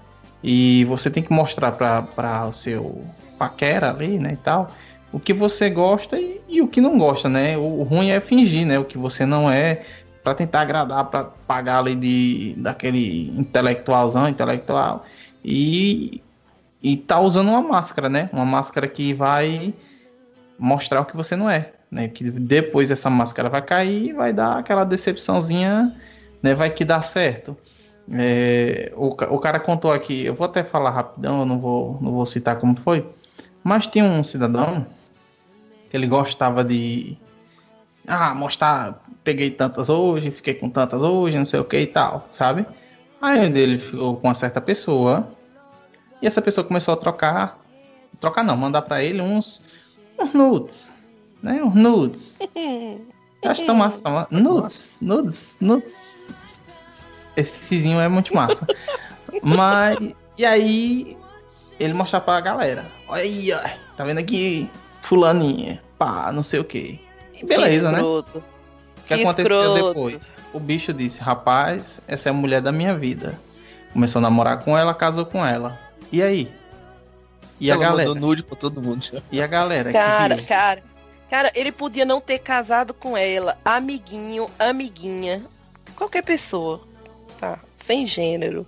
E você tem que mostrar para o seu paquera ali, né, e tal, o que você gosta e, e o que não gosta, né? O, o ruim é fingir, né? O que você não é, para tentar agradar, para pagar ali de daquele intelectualzão, intelectual. E e tá usando uma máscara, né? Uma máscara que vai mostrar o que você não é, né? Que depois essa máscara vai cair e vai dar aquela decepçãozinha, né? Vai que dá certo. É, o, o cara contou aqui, eu vou até falar rapidão, eu não vou, não vou citar como foi, mas tinha um cidadão que ele gostava de ah, mostrar, peguei tantas hoje, fiquei com tantas hoje, não sei o que e tal, sabe? Aí ele ficou com uma certa pessoa e essa pessoa começou a trocar, trocar não, mandar pra ele uns nudes, né? Uns nudes. Acho tão massa, tão massa. Nudes, nudes, nudes. Esse cizinho é muito massa. Mas, e aí, ele mostrar pra galera. Olha aí, ó. Tá vendo aqui? Fulaninha. Pá, não sei o que. E beleza, Que né? O que Que aconteceu escroto. depois? O bicho disse, rapaz, essa é a mulher da minha vida. Começou a namorar com ela, casou com ela. E aí? E a Ela galera? mandou nude pra todo mundo já. E a galera? que Cara, viu? cara. Cara, ele podia não ter casado com ela. Amiguinho, amiguinha. Qualquer pessoa. tá? Sem gênero.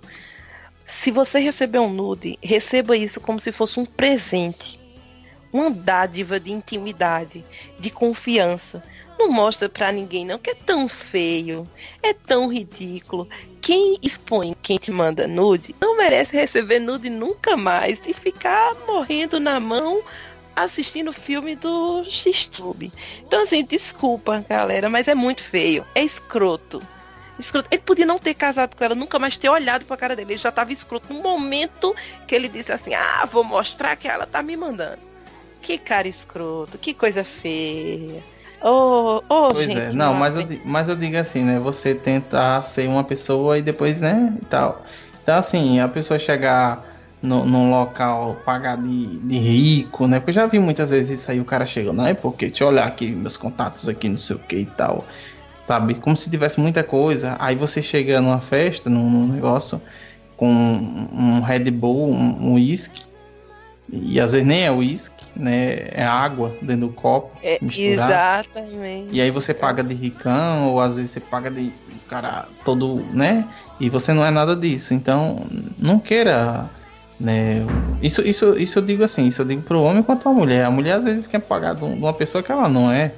Se você receber um nude, receba isso como se fosse um presente. Uma dádiva de intimidade, de confiança. Não mostra pra ninguém não que é tão feio, é tão ridículo. Quem expõe, quem te manda nude, não merece receber nude nunca mais e ficar morrendo na mão assistindo o filme do X-Tube. Então assim, desculpa, galera, mas é muito feio, é escroto. Escroto. Ele podia não ter casado com ela, nunca mais ter olhado pra cara dele. Ele já tava escroto no momento que ele disse assim: Ah, vou mostrar que ela tá me mandando. Que cara escroto, que coisa feia. Oh, oh, Pois gente, é, não, mas eu, mas eu digo assim, né? Você tentar ser uma pessoa e depois, né? E tal. Então, assim, a pessoa chegar no, num local pagar de, de rico, né? Porque eu já vi muitas vezes isso aí, o cara chega, não é porque, deixa eu olhar aqui meus contatos aqui, não sei o que e tal. Sabe? Como se tivesse muita coisa. Aí você chega numa festa, num, num negócio, com um Red Bull, um um uísque. e às vezes nem é uísque, né? É água dentro do copo. É, misturado. exatamente. E aí você paga de ricão, ou às vezes você paga de cara todo, né? E você não é nada disso. Então, não queira, né? Isso, isso, isso eu digo assim, isso eu digo pro homem quanto à mulher. A mulher às vezes quer pagar de de uma pessoa que ela não é.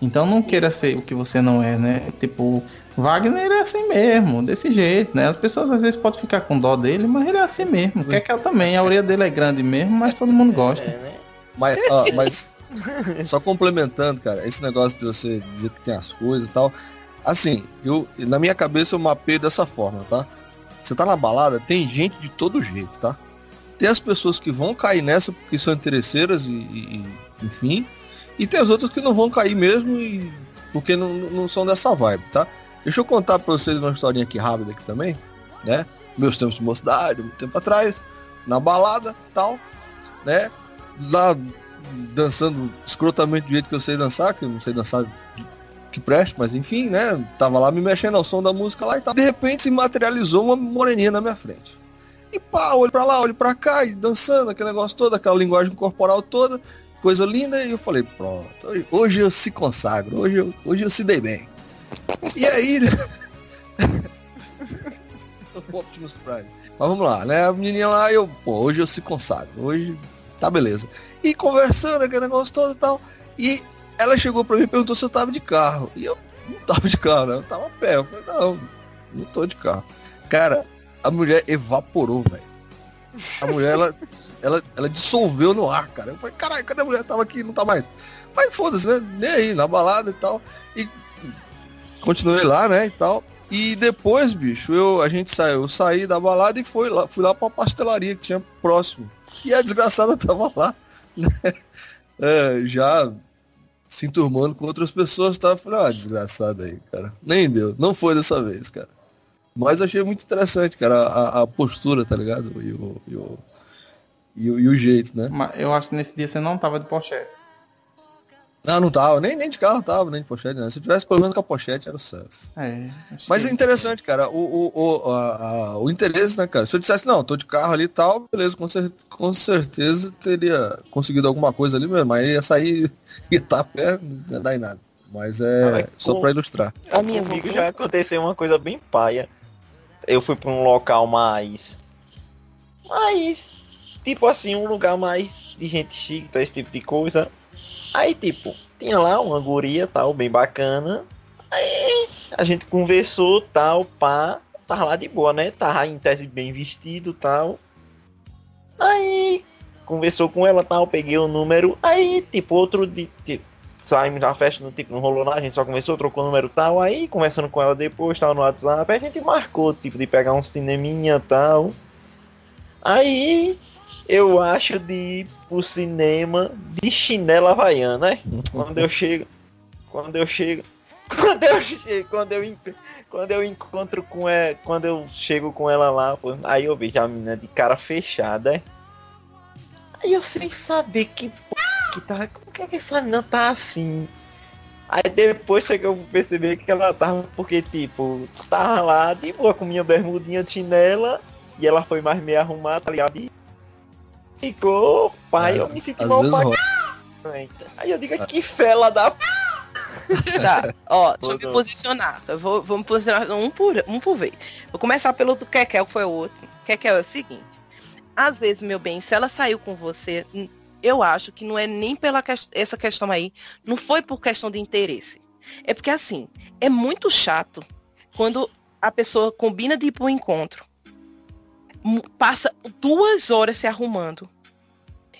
Então não queira ser o que você não é, né? Tipo, Wagner é assim mesmo, desse jeito, né? As pessoas às vezes podem ficar com dó dele, mas ele é assim mesmo. Quer que ela também. A orelha dele é grande mesmo, mas todo mundo gosta. É, né? Mas, ó, mas só complementando, cara, esse negócio de você dizer que tem as coisas e tal. Assim, eu na minha cabeça eu mapeio dessa forma, tá? Você tá na balada, tem gente de todo jeito, tá? Tem as pessoas que vão cair nessa porque são interesseiras e, e- e- enfim. E tem as outras que não vão cair mesmo e porque não, não são dessa vibe, tá? Deixa eu contar pra vocês uma historinha aqui rápida aqui também, né? Meus tempos de mocidade, muito tempo atrás, na balada, tal, né? Lá dançando escrotamente do jeito que eu sei dançar, que eu não sei dançar que preste, mas enfim, né? Tava lá me mexendo ao som da música lá e tal. De repente se materializou uma moreninha na minha frente. E pá, olho pra lá, olho pra cá, e dançando, aquele negócio todo, aquela linguagem corporal toda, coisa linda, e eu falei, pronto, hoje, eu se consagro, hoje eu, hoje eu se dei bem. E aí. Optimus Prime. Mas vamos lá, né? A menininha lá, eu, pô, hoje eu se consagro, hoje tá beleza. E conversando, aquele negócio todo e tal. E ela chegou pra mim e perguntou se eu tava de carro. E eu não tava de carro, né? Eu tava a pé. Eu falei, não, não tô de carro. Cara, a mulher evaporou, velho. A mulher, ela, ela, ela dissolveu no ar, cara. Eu falei, caralho, cadê a mulher? Tava aqui, não tá mais. Mas foda-se, né? Nem aí, na balada e tal. E continuei lá, né, e tal. E depois, bicho, eu, a gente saiu, eu saí da balada e fui lá, fui lá pra pastelaria que tinha próximo. E a desgraçada tava lá, né? É, já se enturmando com outras pessoas, tava falei, ah, desgraçado aí, cara. Nem deu, não foi dessa vez, cara. Mas achei muito interessante, cara, a, a postura, tá ligado? E o, e o, e o, e o jeito, né? Mas eu acho que nesse dia você não tava de pochete. Não, não tava, nem, nem de carro tava, nem de pochete, né? Se eu tivesse pelo menos com a pochete, era sucesso. É. acho Mas é interessante, cara, o, o, o, a- a- o interesse, né, cara? Se eu dissesse, não, tô de carro ali e tal, beleza, com, cer com certeza teria conseguido alguma coisa ali mesmo, mas ia sair e tá a pé, não ia dar em nada. Mas é Ah, mas só com- pra ilustrar. A minha Comigo avó- já aconteceu uma coisa bem paia. Eu fui pra um local mais. Mais. Tipo assim, um lugar mais de gente chique, tá? Esse tipo de coisa. Aí, tipo, tinha lá uma guria tal, bem bacana. Aí a gente conversou tal, pá. Tava lá de boa, né? Tava em tese bem vestido tal. Aí conversou com ela tal, peguei o número. Aí, tipo, outro de. Tipo, saímos da festa, não, tipo, não rolou nada, a gente só conversou, trocou o número tal, aí conversando com ela depois, tal, no WhatsApp, a gente marcou, tipo, de pegar um cineminha tal. Aí eu acho de ir pro cinema de chinela havaiana, né? Quando eu chego. Quando eu chego. Quando eu chego, quando eu, quando eu encontro com ela, quando eu chego com ela lá, pô, aí eu vejo a menina de cara fechada, é. Aí eu sem saber que que tá. Como que, é que essa menina tá assim? Aí depois foi que eu percebi que ela tava, porque tipo, tava lá de boa com minha bermudinha de chinela e ela foi mais meio arrumada, tá ligado? E ficou, pai, eu me senti mal pra. Aí eu digo, que fela da p... Tá, ó, deixa eu me posicionar. Eu vou, vou me posicionar um por, um por vez. Vou começar pelo do Kekel, que foi o outro. Kekel é o seguinte. Às vezes, meu bem, se ela saiu com você, eu acho que não é nem pela ques- essa questão aí. Não foi por questão de interesse. É porque, assim, é muito chato quando a pessoa combina de ir pro encontro. Passa duas horas se arrumando.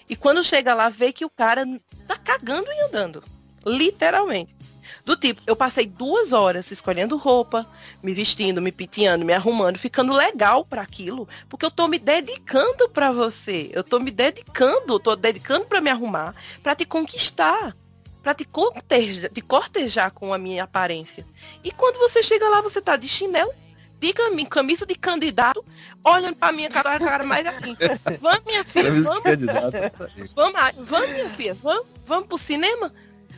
E quando chega lá, vê que o cara tá cagando e andando. Literalmente. Do tipo, eu passei duas horas escolhendo roupa, me vestindo, me penteando, me arrumando, ficando legal para aquilo, porque eu tô me dedicando para você. Eu tô me dedicando, tô dedicando para me arrumar, para te conquistar, para te cortejar, te cortejar com a minha aparência. E quando você chega lá, você tá de chinelo, de cami- camisa de candidato, olhando pra minha cara, cara mais assim. Vamos, minha filha, vamos. Vamos, ah, vamos, minha filha, vamos, vamos pro cinema?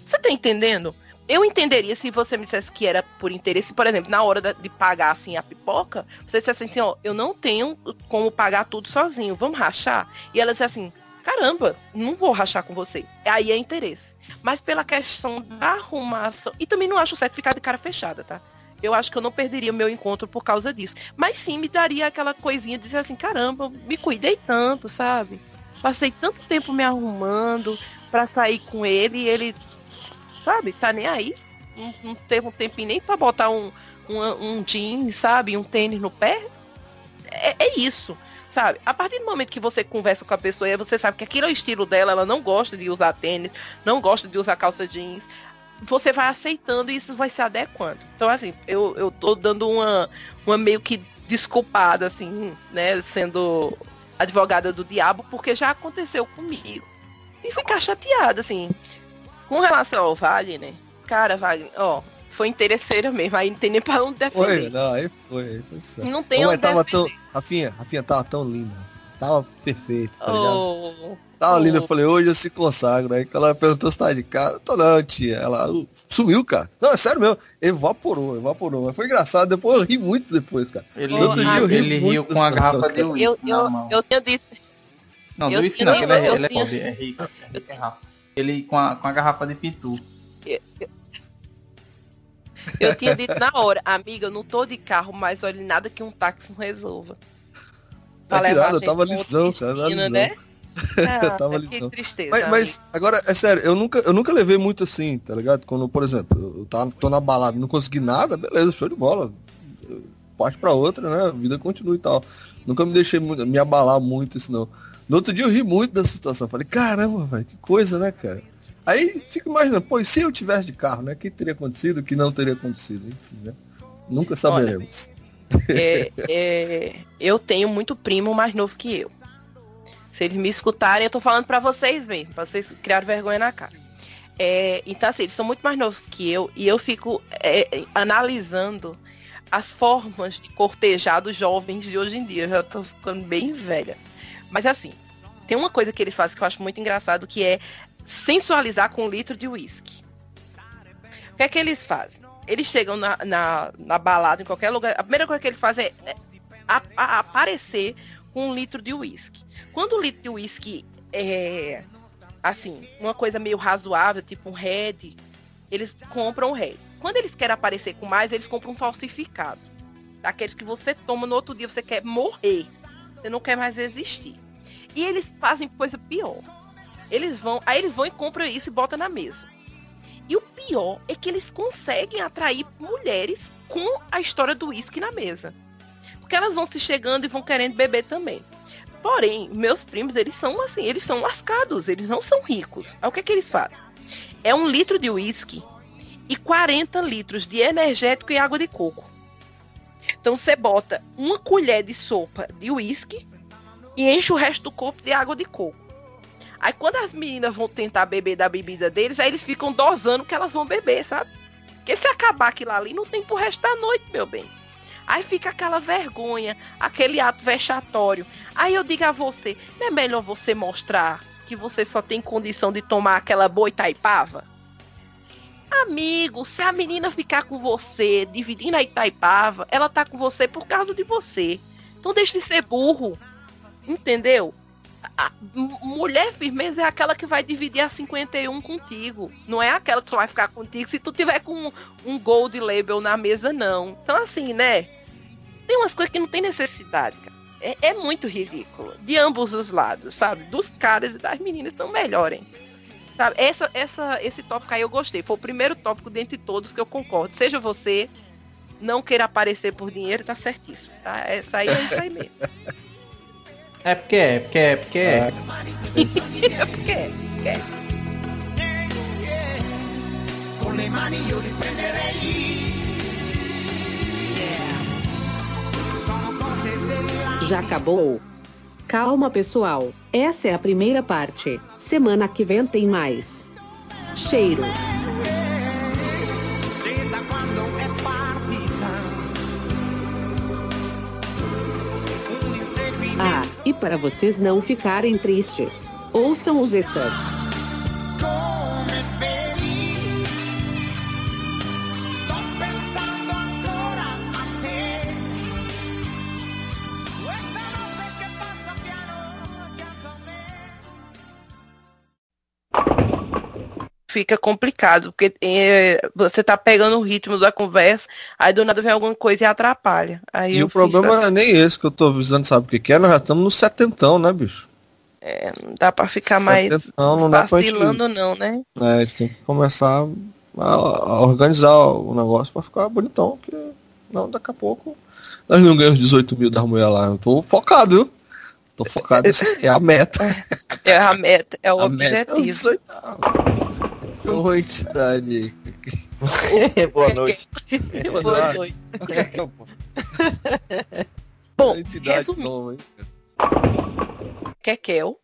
Você tá entendendo? Eu entenderia se você me dissesse que era por interesse, por exemplo, na hora de pagar assim a pipoca, você dissesse assim, ó, eu não tenho como pagar tudo sozinho, vamos rachar? E ela disse assim, caramba, não vou rachar com você. Aí é interesse. Mas pela questão da arrumação, e também não acho certo ficar de cara fechada, tá? Eu acho que eu não perderia meu encontro por causa disso. Mas sim, me daria aquela coisinha de dizer assim, caramba, eu me cuidei tanto, sabe? Passei tanto tempo me arrumando pra sair com ele e ele, sabe, tá nem aí. Não, não teve um tempinho nem pra botar um, um, um jeans, sabe, um tênis no pé. É, é isso, sabe? A partir do momento que você conversa com a pessoa e você sabe que aquilo é o estilo dela, ela não gosta de usar tênis, não gosta de usar calça jeans, você vai aceitando e isso vai se adequando. Então, assim, eu, eu tô dando uma, uma meio que desculpada, assim, né, sendo advogada do diabo, porque já aconteceu comigo. E ficar chateada, assim. Com relação ao Wagner, cara, Wagner, ó, foi interesseira mesmo, aí não tem nem pra onde Foi, defender. não, aí foi, aí foi certo. Não tem Ô, onde tava defender. tão. Rafinha, Rafinha tava tão linda. Tava perfeito, tá ligado? Oh, Tava oh. linda, eu falei, hoje eu se consagro. Aí quando ela perguntou se tava de casa, tô não, tia. Ela "Uh, sumiu, cara. Não, é sério mesmo. Evaporou, evaporou. Mas foi engraçado, depois eu ri muito depois, cara. Ele, riu- dia eu ri ele riu com a garrafa de cara. uísque eu, eu, eu tinha dito. Não, eu- do uísque eu não, ele é, eu ele é pobre, é rico. é rico, é rápido. Ele com a, com a garrafa de pitu. Eu tinha dito na hora, amiga, eu não tô de carro, mas olha, nada que um táxi não resolva. Tá levar nada, eu tava pra lisão, cara, destino, né? Ah, Eu tava que lisão. tristeza. Mas, mas agora, é sério, eu nunca, eu nunca levei muito assim, tá ligado? Quando, por exemplo, eu tá, tô na balada e não consegui nada, beleza, show de bola. Parte pra outra, né? A vida continua e tal. Nunca me deixei muito, me abalar muito isso, não. No outro dia eu ri muito dessa situação. Falei, caramba, velho, que coisa, né, cara? Aí fico imaginando, pô, e se eu tivesse de carro, né? O que teria acontecido, o que não teria acontecido, enfim, né? Nunca saberemos. É, é, eu tenho muito primo mais novo que eu. Se eles me escutarem, eu tô falando pra vocês mesmo, pra vocês criarem vergonha na cara. É, então, assim, eles são muito mais novos que eu e eu fico é, analisando as formas de cortejar dos jovens de hoje em dia. Eu já tô ficando bem velha. Mas assim, tem uma coisa que eles fazem que eu acho muito engraçado, que é sensualizar com um litro de uísque. O que é que eles fazem? Eles chegam na, na, na balada, em qualquer lugar, a primeira coisa que eles fazem é, é a- a- aparecer com um litro de uísque. Quando o litro de uísque é, assim, uma coisa meio razoável, tipo um Red, eles compram o Red. Quando eles querem aparecer com mais, eles compram um falsificado. Daqueles que você toma no outro dia, você quer morrer. Você não quer mais existir. E eles fazem coisa pior. Eles vão, aí eles vão e compram isso e botam na mesa. E o pior é que eles conseguem atrair mulheres com a história do uísque na mesa. Porque elas vão se chegando e vão querendo beber também. Porém, meus primos, eles são assim, eles são lascados, eles não são ricos. Aí o que é que eles fazem? É um litro de uísque e 40 litros de energético e água de coco. Então você bota uma colher de sopa de uísque e enche o resto do copo de água de coco. Aí quando as meninas vão tentar beber da bebida deles, aí eles ficam dosando que elas vão beber, sabe? Porque se acabar aquilo ali, não tem pro resto da noite, meu bem. Aí fica aquela vergonha, aquele ato vexatório. Aí eu digo a você, não é melhor você mostrar que você só tem condição de tomar aquela boa Itaipava? Amigo, se a menina ficar com você, dividindo a Itaipava, ela tá com você por causa de você. Então deixe de ser burro. Entendeu? Mulher firmeza é aquela que vai dividir a 51 contigo. Não é aquela que só vai ficar contigo se tu tiver com um gold label na mesa, não. Então, assim, né? Tem umas coisas que não tem necessidade, cara. É, é muito ridículo. De ambos os lados, sabe? Dos caras e das meninas estão melhorem. Sabe? Essa, essa, esse tópico aí eu gostei. Foi o primeiro tópico dentre todos que eu concordo. Seja você, não queira aparecer por dinheiro, tá certíssimo. Tá? Essa aí é isso aí mesmo. É porque é, porque é, porque é. É. É porque é. Con le mani io li prenderei. Sono cose della Já acabou? Calma, pessoal. Essa é a primeira parte. Semana que vem tem mais. Cheiro. Ah, e para vocês não ficarem tristes, ouçam os extras. Fica complicado, porque é, você tá pegando o ritmo da conversa, aí do nada vem alguma coisa e atrapalha. Aí E o problema não é nem esse que eu tô avisando, sabe o que que é? Nós já estamos no setentão, né, bicho? é, não dá pra ficar mais Setentão, não pra gente... vacilando, não, né? É, tem que começar a, a organizar o negócio pra ficar bonitão, porque não, daqui a pouco nós não ganhamos 18 mil da mulher lá. Eu tô focado, viu? Tô focado é a meta. É a meta, é o a meta é os objetivo. 18. Ô, entidade aí. Boa noite. Boa noite. É que eu- Bom, resumindo? Kekel,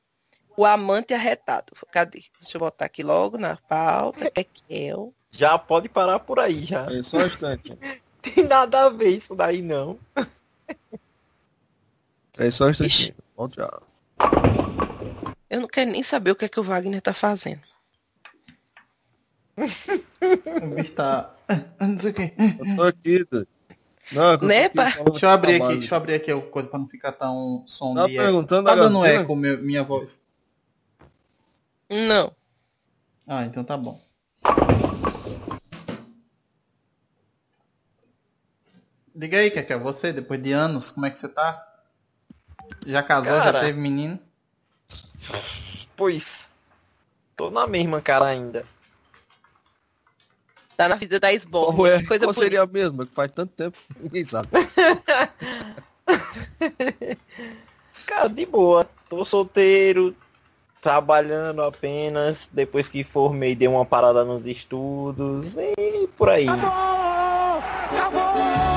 o amante arretado. Cadê? Deixa eu botar aqui logo na pauta. Kekel. Já pode parar por aí já. É só um instante. Tem nada a ver isso daí não. É só um instante. Volto já. Eu não quero nem saber o que é que o Wagner tá fazendo. O bicho tá. Não sei o quê. Eu tô aqui, doido. Não, que Né, pá? Deixa eu abrir aqui, deixa eu abrir aqui a coisa pra não ficar tão som Tá de eco. perguntando Tá a dando gasolina? eco meu- minha voz. Não. Ah, então tá bom. Diga aí, Kekel, você, depois de anos, como é que você tá? Já casou, Cara. já teve menino? Pois. Tô na mesma cara ainda. Tá na vida da esbola. Qual, é, Que coisa qual seria a mesma? Que faz tanto tempo ninguém sabe. Cara, de boa. Tô solteiro, trabalhando apenas. Depois que formei, dei uma parada nos estudos e por aí. Acabou!